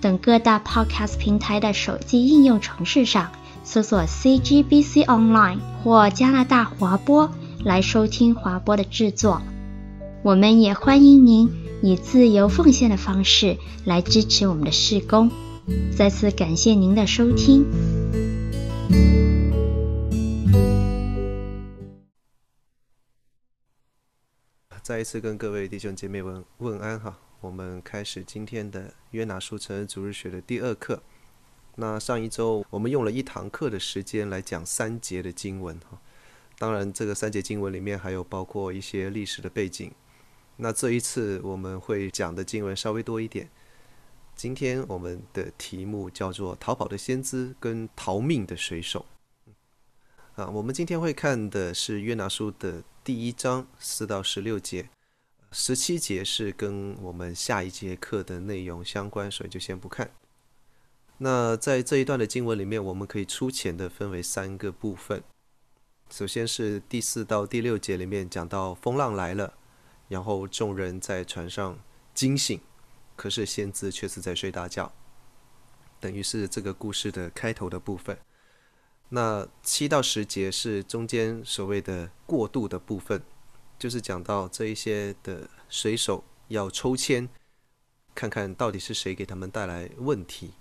等各大 Podcast 平台的手机应用程式上搜索 CGBC Online 或加拿大华播来收听华播的制作。我们也欢迎您以自由奉献的方式来支持我们的事工。再次感谢您的收听。再一次跟各位弟兄姐妹问问安哈，我们开始今天的约拿书成人主日学的第二课。那上一周我们用了一堂课的时间来讲三节的经文哈，当然这个三节经文里面还有包括一些历史的背景。那这一次我们会讲的经文稍微多一点。今天我们的题目叫做《逃跑的先知》跟《逃命的水手》。啊，我们今天会看的是约拿书的。第一章四到十六节，十七节是跟我们下一节课的内容相关，所以就先不看。那在这一段的经文里面，我们可以粗浅的分为三个部分。首先是第四到第六节里面讲到风浪来了，然后众人在船上惊醒，可是先知却是在睡大觉，等于是这个故事的开头的部分。那七到十节是中间所谓的过渡的部分，就是讲到这一些的水手要抽签，看看到底是谁给他们带来问题。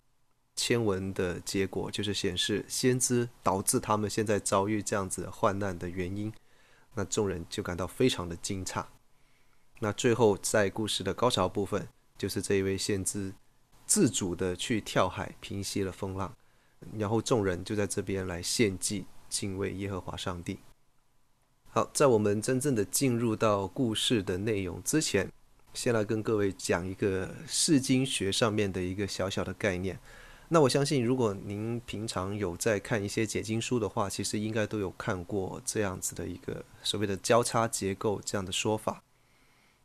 签文的结果就是显示先知导致他们现在遭遇这样子患难的原因。那众人就感到非常的惊诧。那最后在故事的高潮部分，就是这一位先知自主的去跳海平息了风浪。然后众人就在这边来献祭，敬畏耶和华上帝。好，在我们真正的进入到故事的内容之前，先来跟各位讲一个释经学上面的一个小小的概念。那我相信，如果您平常有在看一些解经书的话，其实应该都有看过这样子的一个所谓的交叉结构这样的说法。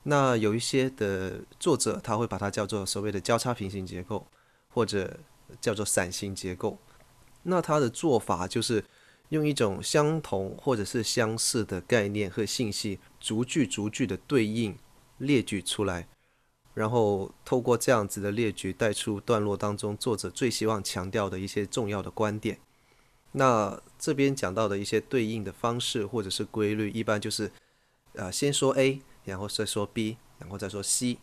那有一些的作者他会把它叫做所谓的交叉平行结构，或者叫做伞形结构。那他的做法就是用一种相同或者是相似的概念和信息，逐句逐句的对应列举出来，然后透过这样子的列举带出段落当中作者最希望强调的一些重要的观点。那这边讲到的一些对应的方式或者是规律，一般就是啊先说 A，然后再说 B，然后再说 C，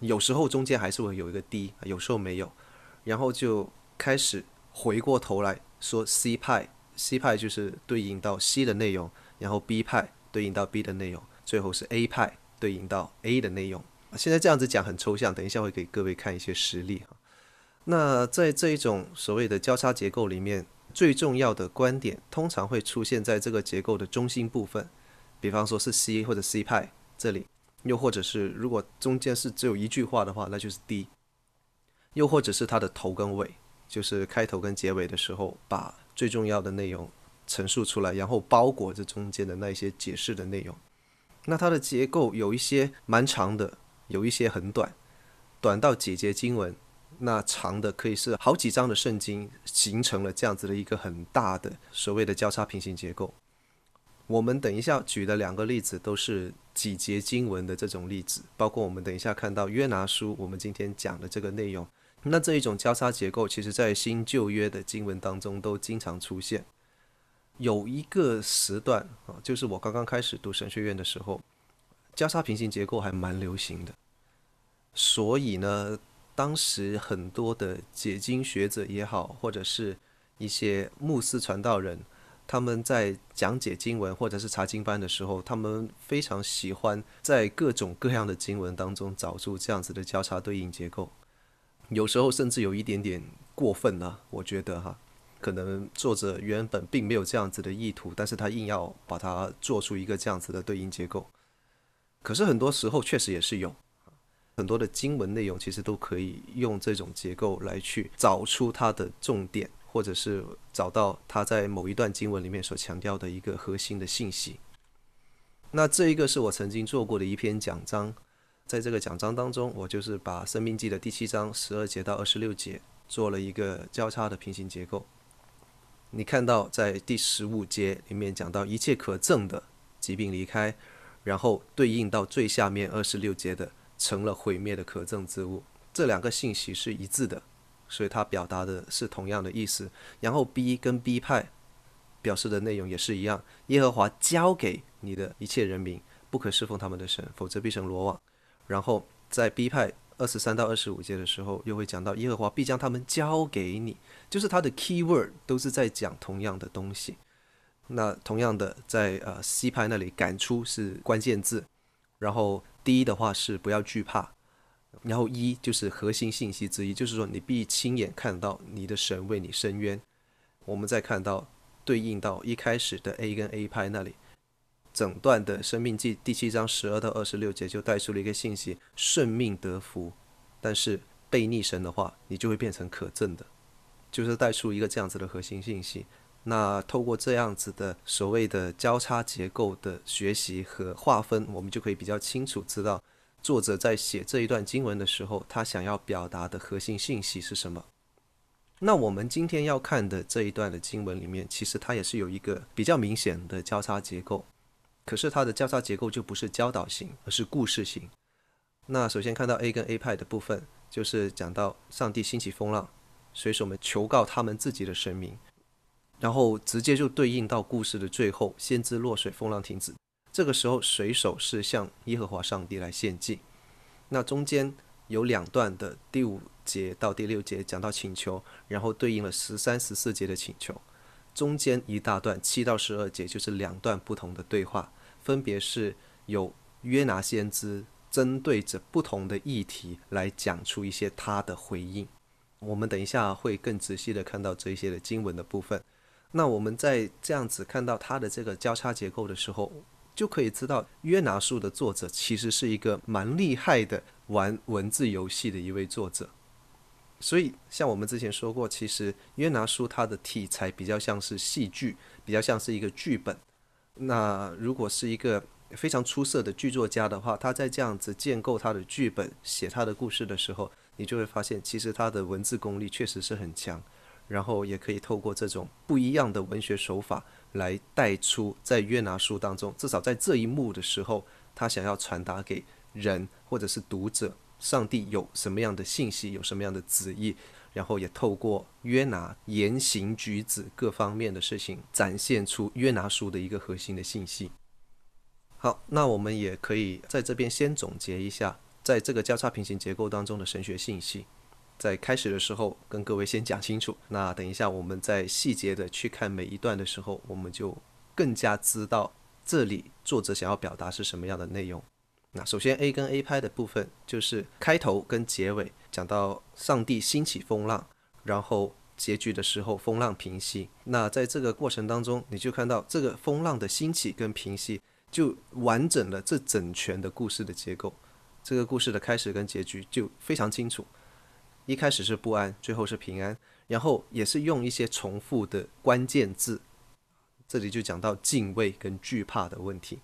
有时候中间还是会有一个 D，有时候没有，然后就开始。回过头来说，C 派，C 派就是对应到 C 的内容，然后 B 派对应到 B 的内容，最后是 A 派对应到 A 的内容。现在这样子讲很抽象，等一下会给各位看一些实例哈。那在这一种所谓的交叉结构里面，最重要的观点通常会出现在这个结构的中心部分，比方说是 C 或者 C 派这里，又或者是如果中间是只有一句话的话，那就是 D，又或者是它的头跟尾。就是开头跟结尾的时候，把最重要的内容陈述出来，然后包裹着中间的那一些解释的内容。那它的结构有一些蛮长的，有一些很短，短到几节经文，那长的可以是好几章的圣经，形成了这样子的一个很大的所谓的交叉平行结构。我们等一下举的两个例子都是几节经文的这种例子，包括我们等一下看到约拿书，我们今天讲的这个内容。那这一种交叉结构，其实在新旧约的经文当中都经常出现。有一个时段啊，就是我刚刚开始读神学院的时候，交叉平行结构还蛮流行的。所以呢，当时很多的解经学者也好，或者是一些牧师传道人，他们在讲解经文或者是查经班的时候，他们非常喜欢在各种各样的经文当中找出这样子的交叉对应结构。有时候甚至有一点点过分了，我觉得哈，可能作者原本并没有这样子的意图，但是他硬要把它做出一个这样子的对应结构。可是很多时候确实也是有，很多的经文内容其实都可以用这种结构来去找出它的重点，或者是找到它在某一段经文里面所强调的一个核心的信息。那这一个是我曾经做过的一篇讲章，在这个讲章当中，我就是把《生命记》的第七章十二节到二十六节做了一个交叉的平行结构。你看到在第十五节里面讲到一切可憎的疾病离开，然后对应到最下面二十六节的成了毁灭的可憎之物，这两个信息是一致的，所以它表达的是同样的意思。然后 B 跟 B 派表示的内容也是一样，耶和华交给你的一切人民，不可侍奉他们的神，否则必成罗网。然后在 B 派二十三到二十五节的时候，又会讲到耶和华必将他们交给你，就是它的 key word 都是在讲同样的东西。那同样的在，呃 C 派那里赶出是关键字，然后 D 的话是不要惧怕，然后 E 就是核心信息之一，就是说你必亲眼看到你的神为你伸冤。我们再看到对应到一开始的 A 跟 A 派那里。整段的《生命记》第七章十二到二十六节就带出了一个信息：顺命得福，但是背逆神的话，你就会变成可憎的，就是带出一个这样子的核心信息。那透过这样子的所谓的交叉结构的学习和划分，我们就可以比较清楚知道作者在写这一段经文的时候，他想要表达的核心信息是什么。那我们今天要看的这一段的经文里面，其实它也是有一个比较明显的交叉结构。可是它的交叉结构就不是教导型，而是故事型。那首先看到 A 跟 A 派的部分，就是讲到上帝兴起风浪，水手们求告他们自己的神明，然后直接就对应到故事的最后，先知落水，风浪停止。这个时候水手是向耶和华上帝来献祭。那中间有两段的第五节到第六节讲到请求，然后对应了十三、十四节的请求。中间一大段七到十二节就是两段不同的对话，分别是有约拿先知针对着不同的议题来讲出一些他的回应。我们等一下会更仔细的看到这些的经文的部分。那我们在这样子看到他的这个交叉结构的时候，就可以知道约拿书的作者其实是一个蛮厉害的玩文字游戏的一位作者。所以，像我们之前说过，其实约拿书它的题材比较像是戏剧，比较像是一个剧本。那如果是一个非常出色的剧作家的话，他在这样子建构他的剧本、写他的故事的时候，你就会发现，其实他的文字功力确实是很强。然后也可以透过这种不一样的文学手法来带出在约拿书当中，至少在这一幕的时候，他想要传达给人或者是读者。上帝有什么样的信息，有什么样的旨意，然后也透过约拿言行举止各方面的事情，展现出约拿书的一个核心的信息。好，那我们也可以在这边先总结一下，在这个交叉平行结构当中的神学信息，在开始的时候跟各位先讲清楚。那等一下我们在细节的去看每一段的时候，我们就更加知道这里作者想要表达是什么样的内容。那首先 A 跟 A 拍的部分就是开头跟结尾讲到上帝兴起风浪，然后结局的时候风浪平息。那在这个过程当中，你就看到这个风浪的兴起跟平息，就完整了这整全的故事的结构。这个故事的开始跟结局就非常清楚，一开始是不安，最后是平安，然后也是用一些重复的关键字。这里就讲到敬畏跟惧怕的问题，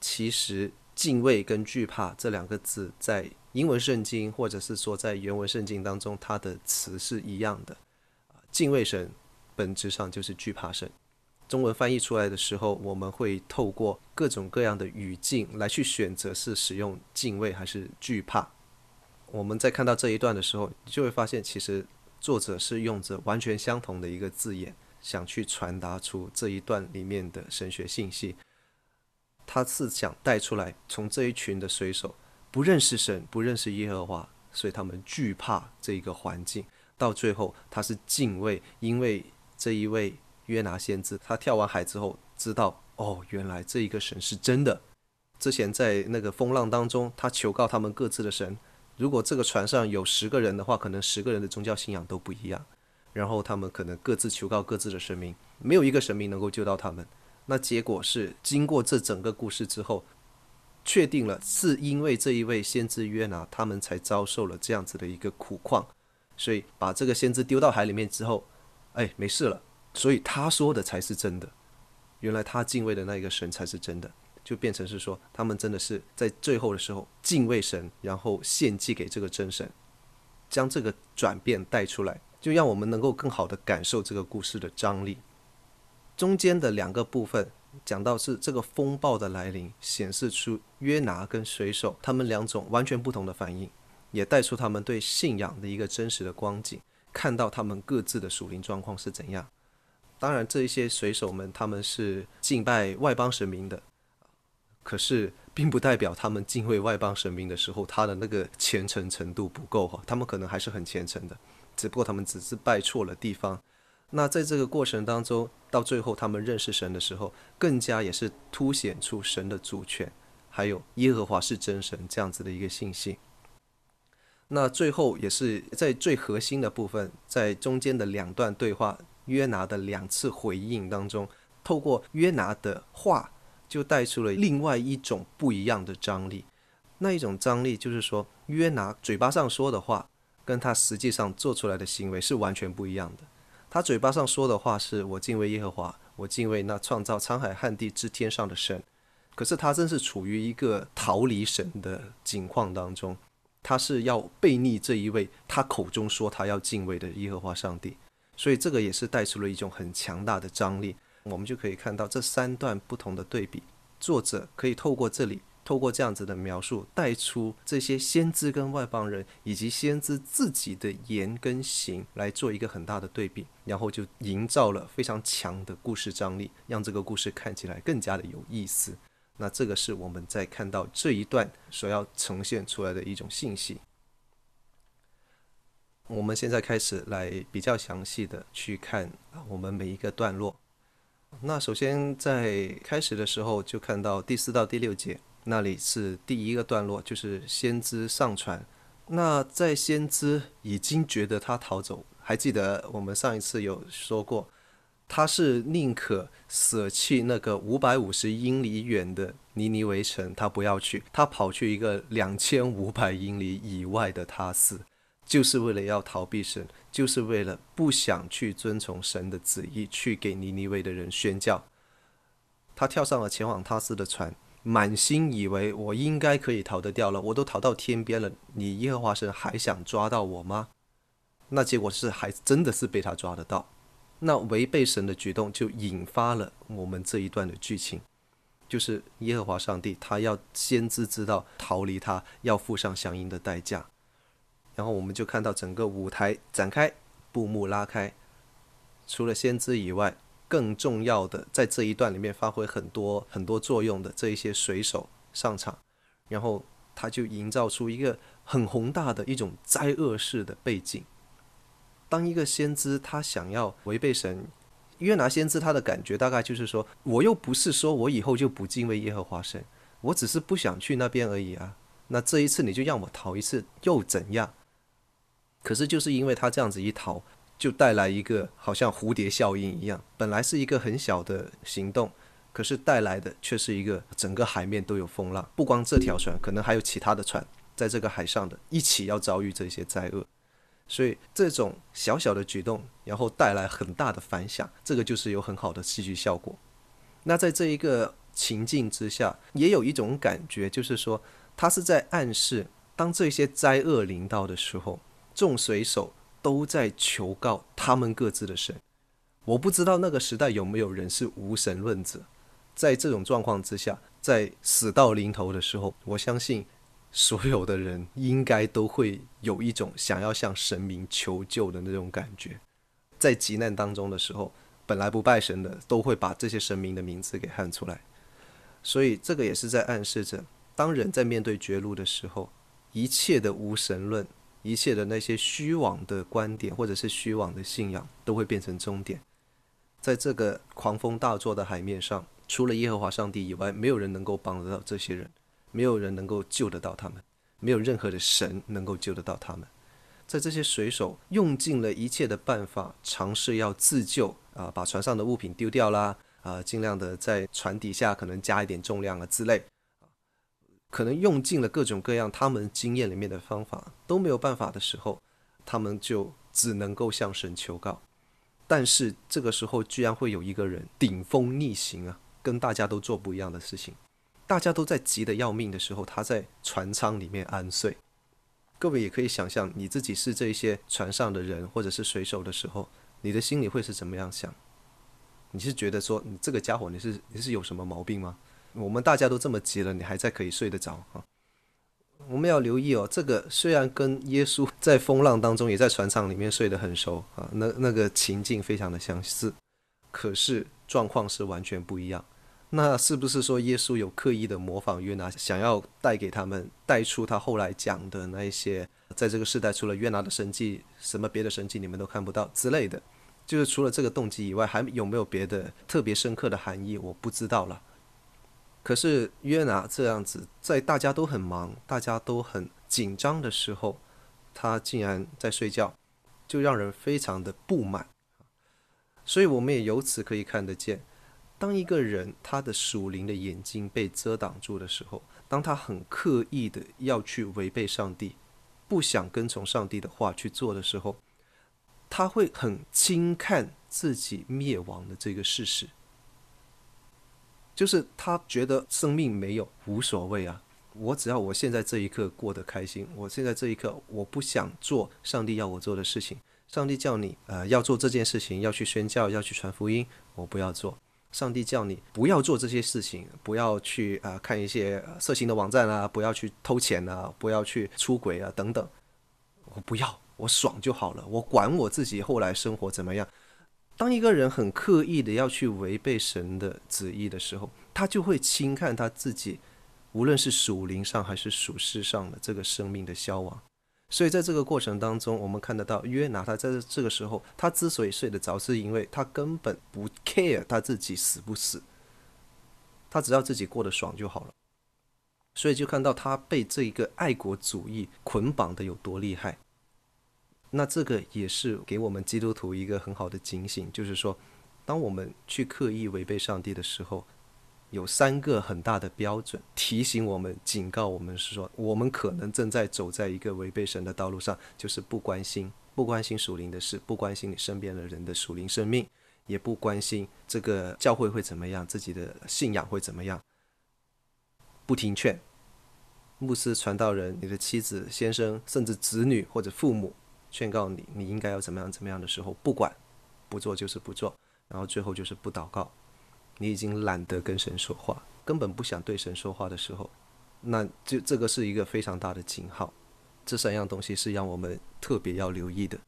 其实。敬畏跟惧怕这两个字，在英文圣经或者是说在原文圣经当中，它的词是一样的。敬畏神本质上就是惧怕神。中文翻译出来的时候，我们会透过各种各样的语境来去选择是使用敬畏还是惧怕。我们在看到这一段的时候，就会发现，其实作者是用着完全相同的一个字眼，想去传达出这一段里面的神学信息。他是想带出来，从这一群的水手不认识神，不认识耶和华，所以他们惧怕这一个环境。到最后，他是敬畏，因为这一位约拿先知，他跳完海之后知道，哦，原来这一个神是真的。之前在那个风浪当中，他求告他们各自的神。如果这个船上有十个人的话，可能十个人的宗教信仰都不一样。然后他们可能各自求告各自的神明，没有一个神明能够救到他们。那结果是，经过这整个故事之后，确定了是因为这一位先知约拿，他们才遭受了这样子的一个苦况，所以把这个先知丢到海里面之后，哎，没事了。所以他说的才是真的，原来他敬畏的那一个神才是真的，就变成是说他们真的是在最后的时候敬畏神，然后献祭给这个真神，将这个转变带出来，就让我们能够更好的感受这个故事的张力。中间的两个部分讲到是这个风暴的来临，显示出约拿跟水手他们两种完全不同的反应，也带出他们对信仰的一个真实的光景，看到他们各自的属灵状况是怎样。当然，这一些水手们他们是敬拜外邦神明的，可是并不代表他们敬畏外邦神明的时候，他的那个虔诚程度不够哈。他们可能还是很虔诚的，只不过他们只是拜错了地方。那在这个过程当中，到最后他们认识神的时候，更加也是凸显出神的主权，还有耶和华是真神这样子的一个信息。那最后也是在最核心的部分，在中间的两段对话。约拿的两次回应当中，透过约拿的话，就带出了另外一种不一样的张力。那一种张力就是说，约拿嘴巴上说的话，跟他实际上做出来的行为是完全不一样的。他嘴巴上说的话是“我敬畏耶和华，我敬畏那创造沧海旱地之天上的神”，可是他正是处于一个逃离神的境况当中，他是要背逆这一位他口中说他要敬畏的耶和华上帝。所以这个也是带出了一种很强大的张力，我们就可以看到这三段不同的对比，作者可以透过这里，透过这样子的描述，带出这些先知跟外邦人，以及先知自己的言跟行来做一个很大的对比，然后就营造了非常强的故事张力，让这个故事看起来更加的有意思。那这个是我们在看到这一段所要呈现出来的一种信息。我们现在开始来比较详细的去看，我们每一个段落。那首先在开始的时候就看到第四到第六节，那里是第一个段落，就是先知上船。那在先知已经觉得他逃走，还记得我们上一次有说过，他是宁可舍弃那个五百五十英里远的尼尼微城，他不要去，他跑去一个两千五百英里以外的他斯。就是为了要逃避神，就是为了不想去遵从神的旨意，去给尼尼微的人宣教。他跳上了前往他斯的船，满心以为我应该可以逃得掉了，我都逃到天边了，你耶和华神还想抓到我吗？那结果是还真的是被他抓得到。那违背神的举动就引发了我们这一段的剧情，就是耶和华上帝他要先知知道逃离他要付上相应的代价。然后我们就看到整个舞台展开，布幕拉开，除了先知以外，更重要的在这一段里面发挥很多很多作用的这一些水手上场，然后他就营造出一个很宏大的一种灾厄式的背景。当一个先知他想要违背神，约拿先知他的感觉大概就是说，我又不是说我以后就不敬畏耶和华神，我只是不想去那边而已啊。那这一次你就让我逃一次又怎样？可是就是因为他这样子一逃，就带来一个好像蝴蝶效应一样。本来是一个很小的行动，可是带来的却是一个整个海面都有风浪。不光这条船，可能还有其他的船在这个海上的一起要遭遇这些灾厄。所以这种小小的举动，然后带来很大的反响，这个就是有很好的戏剧效果。那在这一个情境之下，也有一种感觉，就是说他是在暗示，当这些灾厄临到的时候。众水手都在求告他们各自的神。我不知道那个时代有没有人是无神论者。在这种状况之下，在死到临头的时候，我相信所有的人应该都会有一种想要向神明求救的那种感觉。在急难当中的时候，本来不拜神的都会把这些神明的名字给喊出来。所以这个也是在暗示着，当人在面对绝路的时候，一切的无神论。一切的那些虚妄的观点，或者是虚妄的信仰，都会变成终点。在这个狂风大作的海面上，除了耶和华上帝以外，没有人能够帮得到这些人，没有人能够救得到他们，没有任何的神能够救得到他们。在这些水手用尽了一切的办法，尝试要自救啊、把船上的物品丢掉啦，啊、尽量的在船底下可能加一点重量啊之类，可能用尽了各种各样他们经验里面的方法都没有办法的时候，他们就只能够向神求告。但是这个时候，居然会有一个人顶风逆行啊，跟大家都做不一样的事情。大家都在急得要命的时候，他在船舱里面安睡。各位也可以想象，你自己是这些船上的人或者是水手的时候，你的心里会是怎么样想？你是觉得说，你这个家伙，你是你是有什么毛病吗？我们大家都这么急了，你还在可以睡得着啊？我们要留意哦，这个虽然跟耶稣在风浪当中也在船舱里面睡得很熟啊，那那个情境非常的相似，可是状况是完全不一样。那是不是说耶稣有刻意的模仿约拿，想要带给他们带出他后来讲的那一些，在这个时代除了约拿的神迹，什么别的神迹你们都看不到之类的？就是除了这个动机以外，还有没有别的特别深刻的含义？我不知道了。可是约拿这样子，在大家都很忙、大家都很紧张的时候，他竟然在睡觉，就让人非常的不满。所以我们也由此可以看得见。当一个人他的属灵的眼睛被遮挡住的时候，当他很刻意的要去违背上帝，不想跟从上帝的话去做的时候，他会很轻看自己灭亡的这个事实，就是他觉得生命没有无所谓啊，我只要我现在这一刻过得开心，我现在这一刻我不想做上帝要我做的事情，上帝叫你呃要做这件事情，要去宣教，要去传福音，我不要做。上帝叫你不要做这些事情，不要去啊、呃、看一些色情的网站啊，不要去偷钱啊，不要去出轨啊等等。我不要，我爽就好了，我管我自己后来生活怎么样。当一个人很刻意的要去违背神的旨意的时候，他就会轻看他自己，无论是属灵上还是属世上的这个生命的消亡。所以在这个过程当中，我们看得到约拿他在这个时候，他之所以睡得着，是因为他根本不 care 他自己死不死，他只要自己过得爽就好了。所以就看到他被这一个爱国主义捆绑的有多厉害。那这个也是给我们基督徒一个很好的警醒，就是说，当我们去刻意违背上帝的时候。有三个很大的标准提醒我们、警告我们，是说我们可能正在走在一个违背神的道路上，就是不关心、不关心属灵的事，不关心你身边的人的属灵生命，也不关心这个教会会怎么样，自己的信仰会怎么样，不听劝，牧师、传道人、你的妻子、先生，甚至子女或者父母劝告你，你应该要怎么样、怎么样的时候，不管，不做就是不做，然后最后就是不祷告。你已经懒得跟神说话，根本不想对神说话的时候，那就这个是一个非常大的警号。这三样东西是让我们特别要留意的。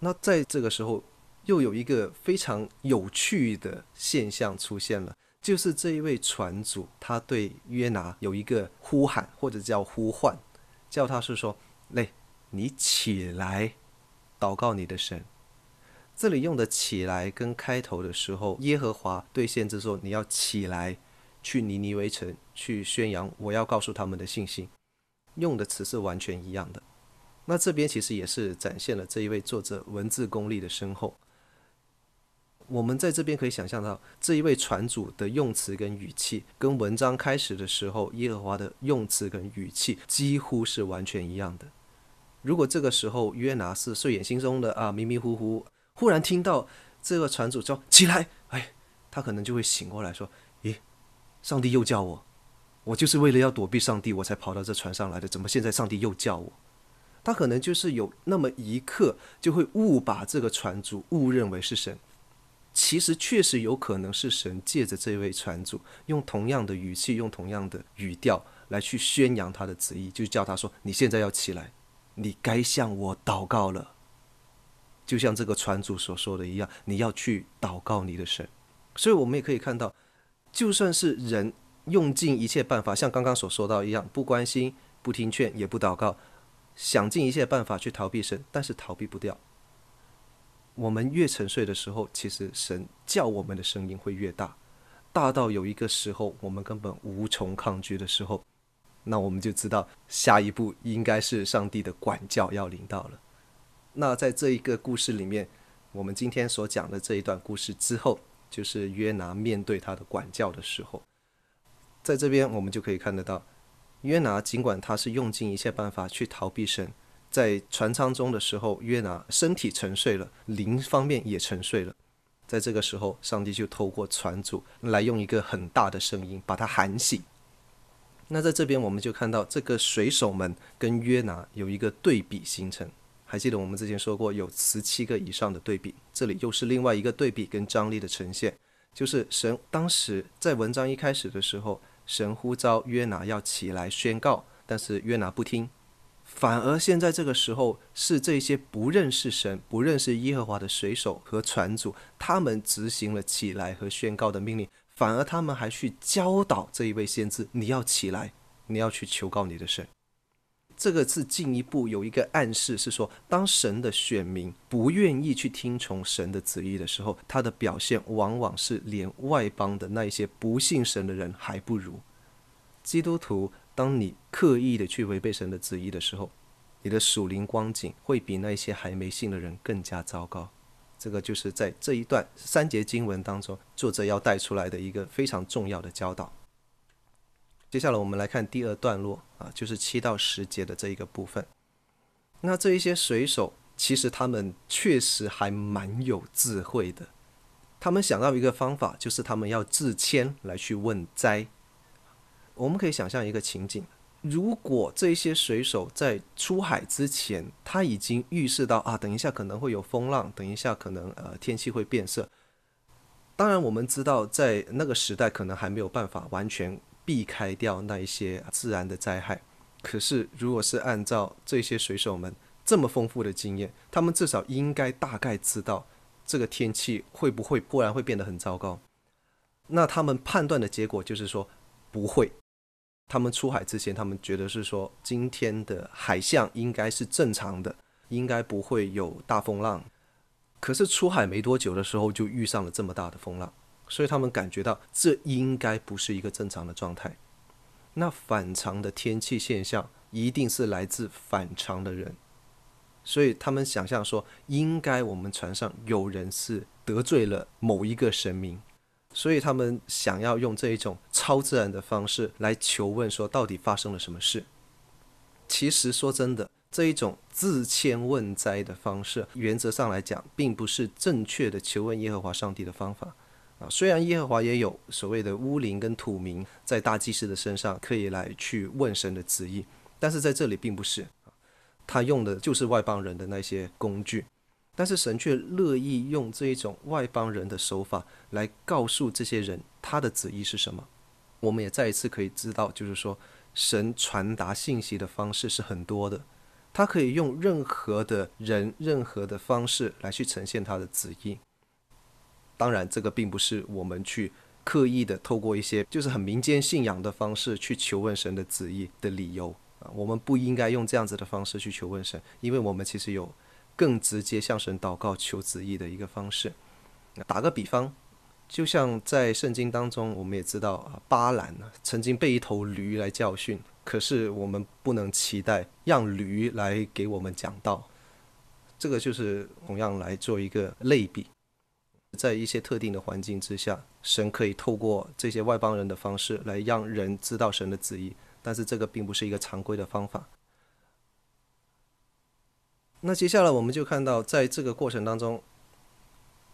那在这个时候，又有一个非常有趣的现象出现了，就是这一位船主他对约拿有一个呼喊，或者叫呼唤，叫他是说：“来，你起来，祷告你的神。”这里用的“起来”跟开头的时候，耶和华对先知说：“你要起来，去尼尼微城，去宣扬我要告诉他们的信心。”用的词是完全一样的。那这边其实也是展现了这一位作者文字功力的深厚。我们在这边可以想象到，这一位船主的用词跟语气，跟文章开始的时候耶和华的用词跟语气几乎是完全一样的。如果这个时候约拿是睡眼惺忪的啊，迷迷糊糊。忽然听到这个船主叫起来，哎，他可能就会醒过来，说：“咦，上帝又叫我，我就是为了要躲避上帝，我才跑到这船上来的。怎么现在上帝又叫我？”他可能就是有那么一刻，就会误把这个船主误认为是神。其实确实有可能是神借着这位船主，用同样的语气，用同样的语调来去宣扬他的旨意，就叫他说：“你现在要起来，你该向我祷告了。”就像这个船主所说的一样，你要去祷告你的神。所以，我们也可以看到，就算是人用尽一切办法，像刚刚所说到一样，不关心、不听劝、也不祷告，想尽一切办法去逃避神，但是逃避不掉。我们越沉睡的时候，其实神叫我们的声音会越大，大到有一个时候我们根本无从抗拒的时候，那我们就知道下一步应该是上帝的管教要临到了。那在这一个故事里面，我们今天所讲的这一段故事之后，就是约拿面对他的管教的时候。在这边我们就可以看得到，约拿尽管他是用尽一切办法去逃避神，在船舱中的时候，约拿身体沉睡了，灵方面也沉睡了。在这个时候，上帝就透过船主来用一个很大的声音把他喊醒。那在这边我们就看到这个水手们跟约拿有一个对比形成。还记得我们之前说过有十七个以上的对比，这里又是另外一个对比跟张力的呈现，就是神当时在文章一开始的时候，神呼召约拿要起来宣告，但是约拿不听。反而现在这个时候，是这些不认识神、不认识耶和华的水手和船主，他们执行了起来和宣告的命令。反而他们还去教导这一位先知：你要起来，你要去求告你的神。这个是进一步有一个暗示，是说，当神的选民不愿意去听从神的旨意的时候，他的表现往往是连外邦的那一些不信神的人还不如。基督徒。当你刻意的去违背神的旨意的时候，你的属灵光景会比那些还没信的人更加糟糕。这个就是在这一段三节经文当中，作者要带出来的一个非常重要的教导。接下来我们来看第二段落啊，就是七到十节的这一个部分。那这一些水手其实他们确实还蛮有智慧的，他们想到一个方法，就是他们要自谦来去问灾。我们可以想象一个情景：如果这些水手在出海之前，他已经预示到啊，等一下可能会有风浪，等一下可能呃天气会变色。当然，我们知道在那个时代可能还没有办法完全避开掉那一些自然的灾害。可是，如果是按照这些水手们这么丰富的经验，他们至少应该大概知道这个天气会不会忽然会变得很糟糕。那他们判断的结果就是说不会。他们出海之前，他们觉得是说今天的海象应该是正常的，应该不会有大风浪。可是出海没多久的时候，就遇上了这么大的风浪，所以他们感觉到这应该不是一个正常的状态。那反常的天气现象一定是来自反常的人，所以他们想象说，应该我们船上有人是得罪了某一个神明。所以他们想要用这一种超自然的方式来求问，说到底发生了什么事？其实说真的，这一种自谦问灾的方式，原则上来讲，并不是正确的求问耶和华上帝的方法啊。虽然耶和华也有所谓的巫灵跟土民在大祭司的身上可以来去问神的旨意，但是在这里并不是，他用的就是外邦人的那些工具。但是神却乐意用这一种外邦人的手法来告诉这些人他的旨意是什么。我们也再一次可以知道，就是说神传达信息的方式是很多的，他可以用任何的人、任何的方式来去呈现他的旨意。当然，这个并不是我们去刻意的透过一些就是很民间信仰的方式去求问神的旨意的理由啊。我们不应该用这样子的方式去求问神，因为我们其实有。更直接向神祷告求旨意的一个方式。打个比方，就像在圣经当中，我们也知道啊，巴兰呢曾经被一头驴来教训，可是我们不能期待让驴来给我们讲道。这个就是同样来做一个类比，在一些特定的环境之下，神可以透过这些外邦人的方式来让人知道神的旨意，但是这个并不是一个常规的方法。那接下来我们就看到，在这个过程当中，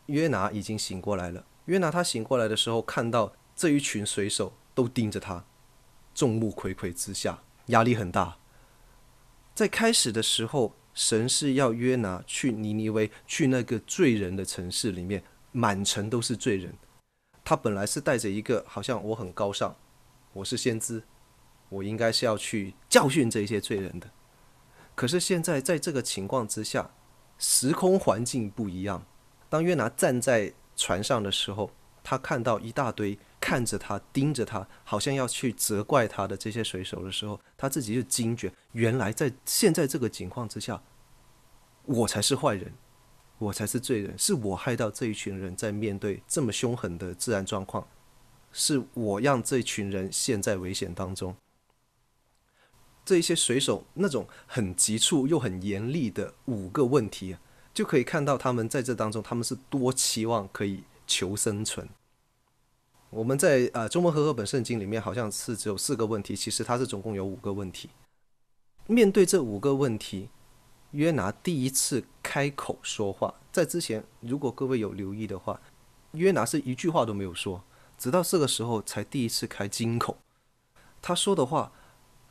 约拿已经醒过来了。约拿他醒过来的时候，看到这一群水手都盯着他，众目睽睽之下，压力很大。在开始的时候，神是要约拿去尼尼微，去那个罪人的城市里面，满城都是罪人。他本来是带着一个好像我很高尚，我是先知，我应该是要去教训这些罪人的。可是现在在这个情况之下，时空环境不一样。当约拿站在船上的时候，他看到一大堆看着他、盯着他，好像要去责怪他的这些水手的时候，他自己就惊觉，原来在现在这个情况之下，我才是坏人，我才是罪人，是我害到这一群人在面对这么凶狠的自然状况，是我让这群人陷在危险当中。这一些水手那种很急促又很严厉的五个问题，就可以看到他们在这当中，他们是多期望可以求生存。我们在呃中文和合本圣经里面好像是只有四个问题，其实它是总共有五个问题。面对这五个问题，约拿第一次开口说话。在之前，如果各位有留意的话，约拿是一句话都没有说，直到这个时候才第一次开金口。他说的话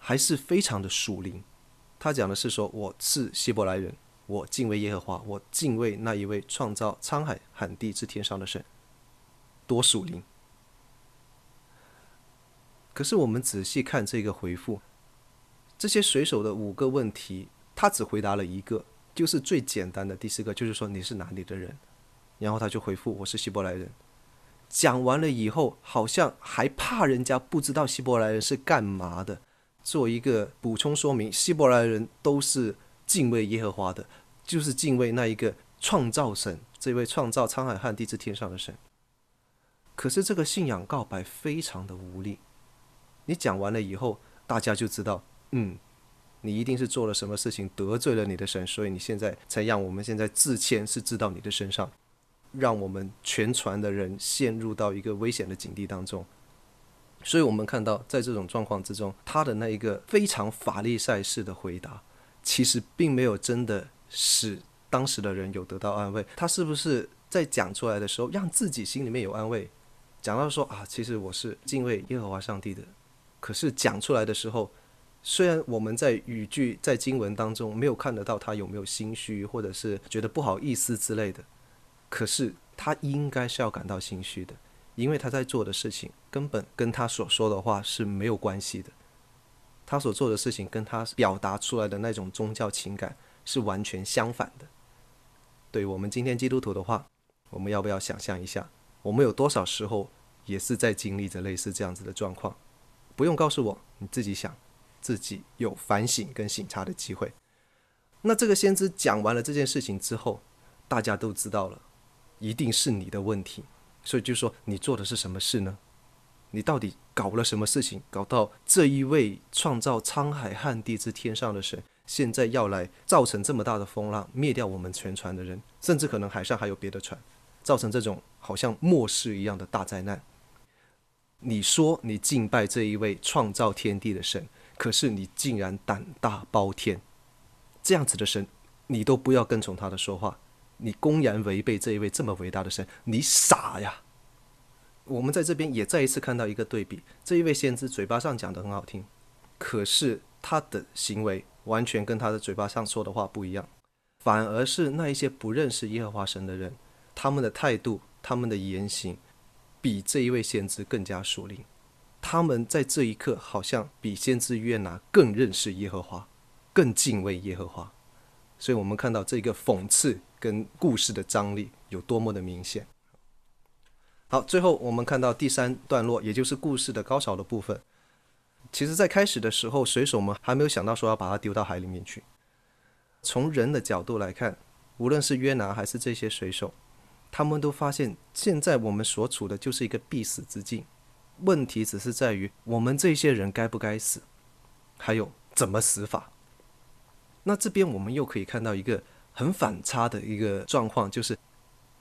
还是非常的属灵。他讲的是说：“我是希伯来人，我敬畏耶和华，我敬畏那一位创造沧海旱地之天上的神。”多属灵。可是我们仔细看这个回复，这些水手的五个问题，他只回答了一个，就是最简单的第四个，就是说你是哪里的人，然后他就回复我是希伯来人。讲完了以后，好像还怕人家不知道希伯来人是干嘛的。做一个补充说明，希伯来人都是敬畏耶和华的，就是敬畏那一个创造神，这位创造沧海旱地之天上的神。可是这个信仰告白非常的无力。你讲完了以后，大家就知道，嗯，你一定是做了什么事情得罪了你的神，所以你现在才让我们现在自谦是知道你的身上，让我们全船的人陷入到一个危险的境地当中。所以，我们看到，在这种状况之中，他的那一个非常法利赛式的回答，其实并没有真的使当时的人有得到安慰。他是不是在讲出来的时候，让自己心里面有安慰？讲到说啊，其实我是敬畏耶和华上帝的。可是讲出来的时候，虽然我们在语句在经文当中没有看得到他有没有心虚，或者是觉得不好意思之类的，可是他应该是要感到心虚的。因为他在做的事情根本跟他所说的话是没有关系的，他所做的事情跟他表达出来的那种宗教情感是完全相反的。对我们今天基督徒的话，我们要不要想象一下，我们有多少时候也是在经历着类似这样子的状况？不用告诉我，你自己想，自己有反省跟省察的机会。那这个先知讲完了这件事情之后，大家都知道了，一定是你的问题。所以就说你做的是什么事呢？你到底搞了什么事情，搞到这一位创造沧海汉地之天上的神，现在要来造成这么大的风浪，灭掉我们全船的人，甚至可能海上还有别的船，造成这种好像末世一样的大灾难。你说你敬拜这一位创造天地的神，可是你竟然胆大包天，这样子的神，你都不要跟从他的说话。你公然违背这一位这么伟大的神，你傻呀！我们在这边也再一次看到一个对比：这一位先知嘴巴上讲得很好听，可是他的行为完全跟他的嘴巴上说的话不一样，反而是那一些不认识耶和华神的人，他们的态度、他们的言行，比这一位先知更加熟灵。他们在这一刻好像比先知约拿更认识耶和华，更敬畏耶和华。所以我们看到这个讽刺。跟故事的张力有多么的明显。好，最后我们看到第三段落，也就是故事的高潮的部分。其实，在开始的时候，水手们还没有想到说要把它丢到海里面去。从人的角度来看，无论是约拿还是这些水手，他们都发现现在我们所处的就是一个必死之境。问题只是在于我们这些人该不该死，还有怎么死法。那这边我们又可以看到一个。很反差的一个状况，就是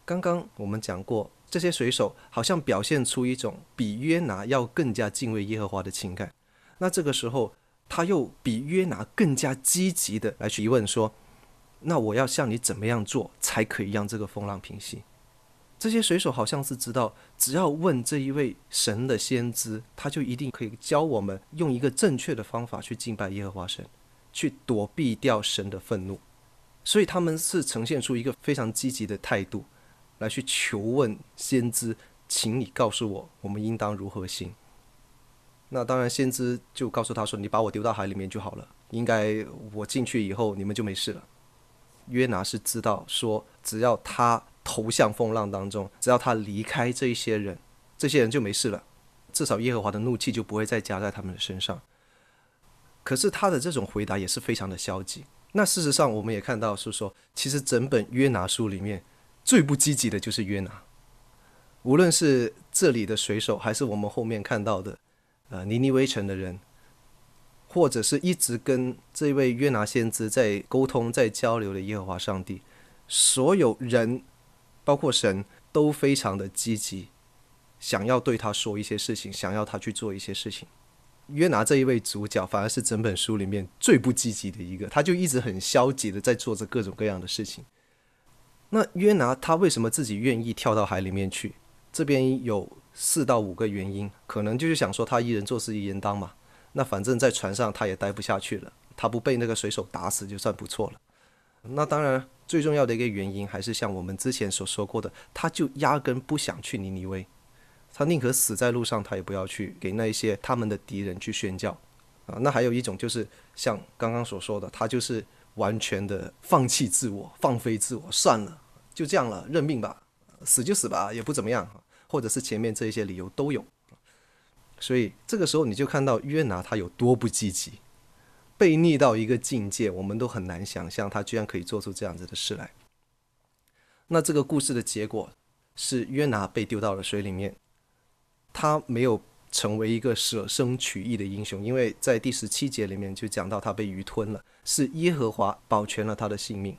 刚刚我们讲过，这些水手好像表现出一种比约拿要更加敬畏耶和华的情感。那这个时候，他又比约拿更加积极的来去问说：“那我要像你怎么样做，才可以让这个风浪平息？”这些水手好像是知道，只要问这一位神的先知，他就一定可以教我们用一个正确的方法去敬拜耶和华神，去躲避掉神的愤怒。所以他们是呈现出一个非常积极的态度，来去求问先知，请你告诉我，我们应当如何行？那当然，先知就告诉他说：“你把我丢到海里面就好了，应该我进去以后，你们就没事了。”约拿是知道说，只要他投向风浪当中，只要他离开这一些人，这些人就没事了，至少耶和华的怒气就不会再加在他们的身上。可是他的这种回答也是非常的消极。那事实上，我们也看到是说，其实整本约拿书里面最不积极的就是约拿。无论是这里的水手，还是我们后面看到的，呃，尼尼微城的人，或者是一直跟这位约拿先知在沟通、在交流的耶和华上帝，所有人，包括神，都非常的积极，想要对他说一些事情，想要他去做一些事情。约拿这一位主角反而是整本书里面最不积极的一个，他就一直很消极的在做着各种各样的事情。那约拿他为什么自己愿意跳到海里面去？这边有四到五个原因，可能就是想说他一人做事一人当嘛。那反正在船上他也待不下去了，他不被那个水手打死就算不错了。那当然最重要的一个原因还是像我们之前所说过的，他就压根不想去尼尼微。他宁可死在路上，他也不要去给那一些他们的敌人去宣教啊。那还有一种就是像刚刚所说的，他就是完全的放弃自我，放飞自我，算了，就这样了，认命吧，死就死吧，也不怎么样。或者是前面这一些理由都有。所以这个时候你就看到约拿他有多不积极，被逆到一个境界，我们都很难想象他居然可以做出这样子的事来。那这个故事的结果是约拿被丢到了水里面。他没有成为一个舍生取义的英雄，因为在第十七节里面就讲到他被鱼吞了，是耶和华保全了他的性命。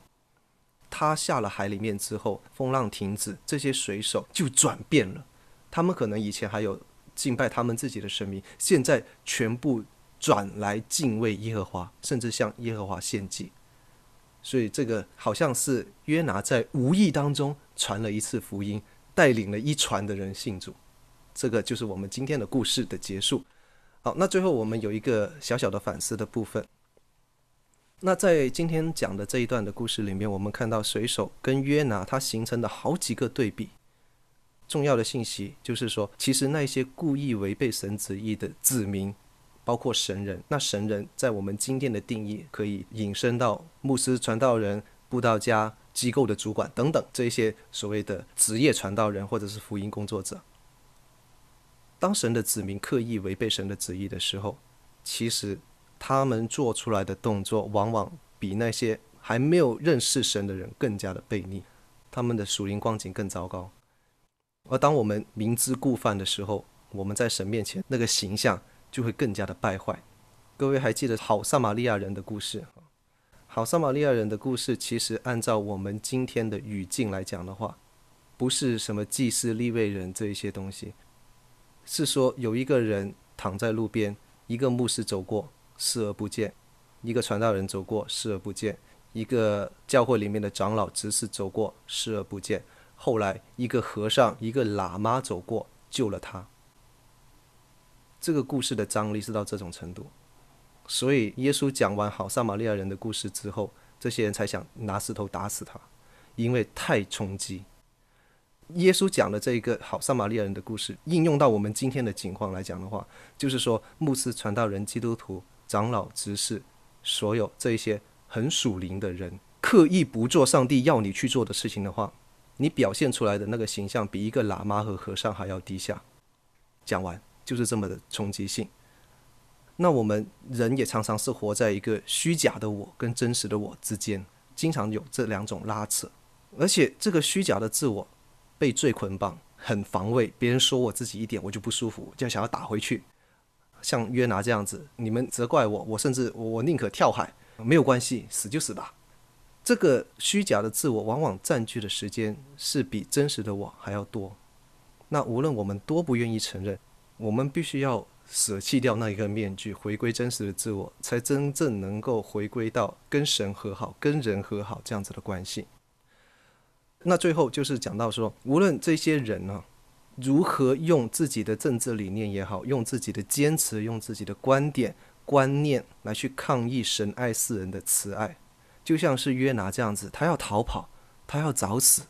他下了海里面之后，风浪停止，这些水手就转变了。他们可能以前还有敬拜他们自己的神明，现在全部转来敬畏耶和华，甚至向耶和华献祭。所以这个好像是约拿在无意当中传了一次福音，带领了一船的人信主。这个就是我们今天的故事的结束。好，那最后我们有一个小小的反思的部分。那在今天讲的这一段的故事里面，我们看到水手跟约拿他形成的好几个对比。重要的信息就是说，其实那些故意违背神旨意的子民，包括神人，那神人在我们今天的定义可以引申到牧师、传道人、布道家、机构的主管等等这些所谓的职业传道人或者是福音工作者。当神的子民刻意违背神的旨意的时候，其实他们做出来的动作往往比那些还没有认识神的人更加的悖逆，他们的属灵光景更糟糕。而当我们明知故犯的时候，我们在神面前那个形象就会更加的败坏。各位还记得好撒玛利亚人的故事？好撒玛利亚人的故事，其实按照我们今天的语境来讲的话，不是什么祭司、利未人这一些东西。是说有一个人躺在路边，一个牧师走过视而不见，一个传道人走过视而不见，一个教会里面的长老执事走过视而不见。后来一个和尚一个喇嘛走过救了他。这个故事的张力是到这种程度，所以耶稣讲完好撒玛利亚人的故事之后，这些人才想拿石头打死他，因为太冲击。耶稣讲的这一个好撒玛利亚人的故事，应用到我们今天的情况来讲的话，就是说，牧师、传道人、基督徒、长老、执事，所有这一些很属灵的人，刻意不做上帝要你去做的事情的话，你表现出来的那个形象，比一个喇嘛和和尚还要低下。讲完就是这么的冲击性。那我们人也常常是活在一个虚假的我跟真实的我之间，经常有这两种拉扯，而且这个虚假的自我。被罪捆绑，很防卫。别人说我自己一点，我就不舒服，就想要打回去。像约拿这样子，你们责怪我，我甚至我宁可跳海，没有关系，死就死吧。这个虚假的自我，往往占据的时间是比真实的我还要多。那无论我们多不愿意承认，我们必须要舍弃掉那一个面具，回归真实的自我，才真正能够回归到跟神和好、跟人和好这样子的关系。那最后就是讲到说，无论这些人呢、啊，如何用自己的政治理念也好，用自己的坚持，用自己的观点、观念来去抗议神爱世人的慈爱，就像是约拿这样子，他要逃跑，他要找死，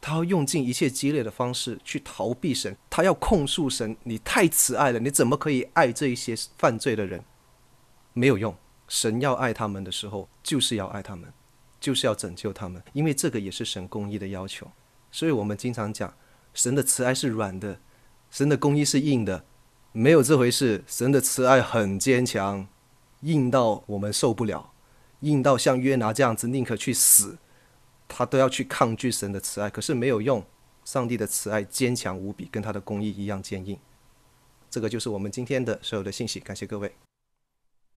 他要用尽一切激烈的方式去逃避神，他要控诉神，你太慈爱了，你怎么可以爱这一些犯罪的人？没有用，神要爱他们的时候，就是要爱他们。就是要拯救他们，因为这个也是神公义的要求。所以我们经常讲，神的慈爱是软的，神的公义是硬的，没有这回事。神的慈爱很坚强，硬到我们受不了，硬到像约拿这样子，宁可去死，他都要去抗拒神的慈爱。可是没有用，上帝的慈爱坚强无比，跟他的公义一样坚硬。这个就是我们今天的所有的信息。感谢各位。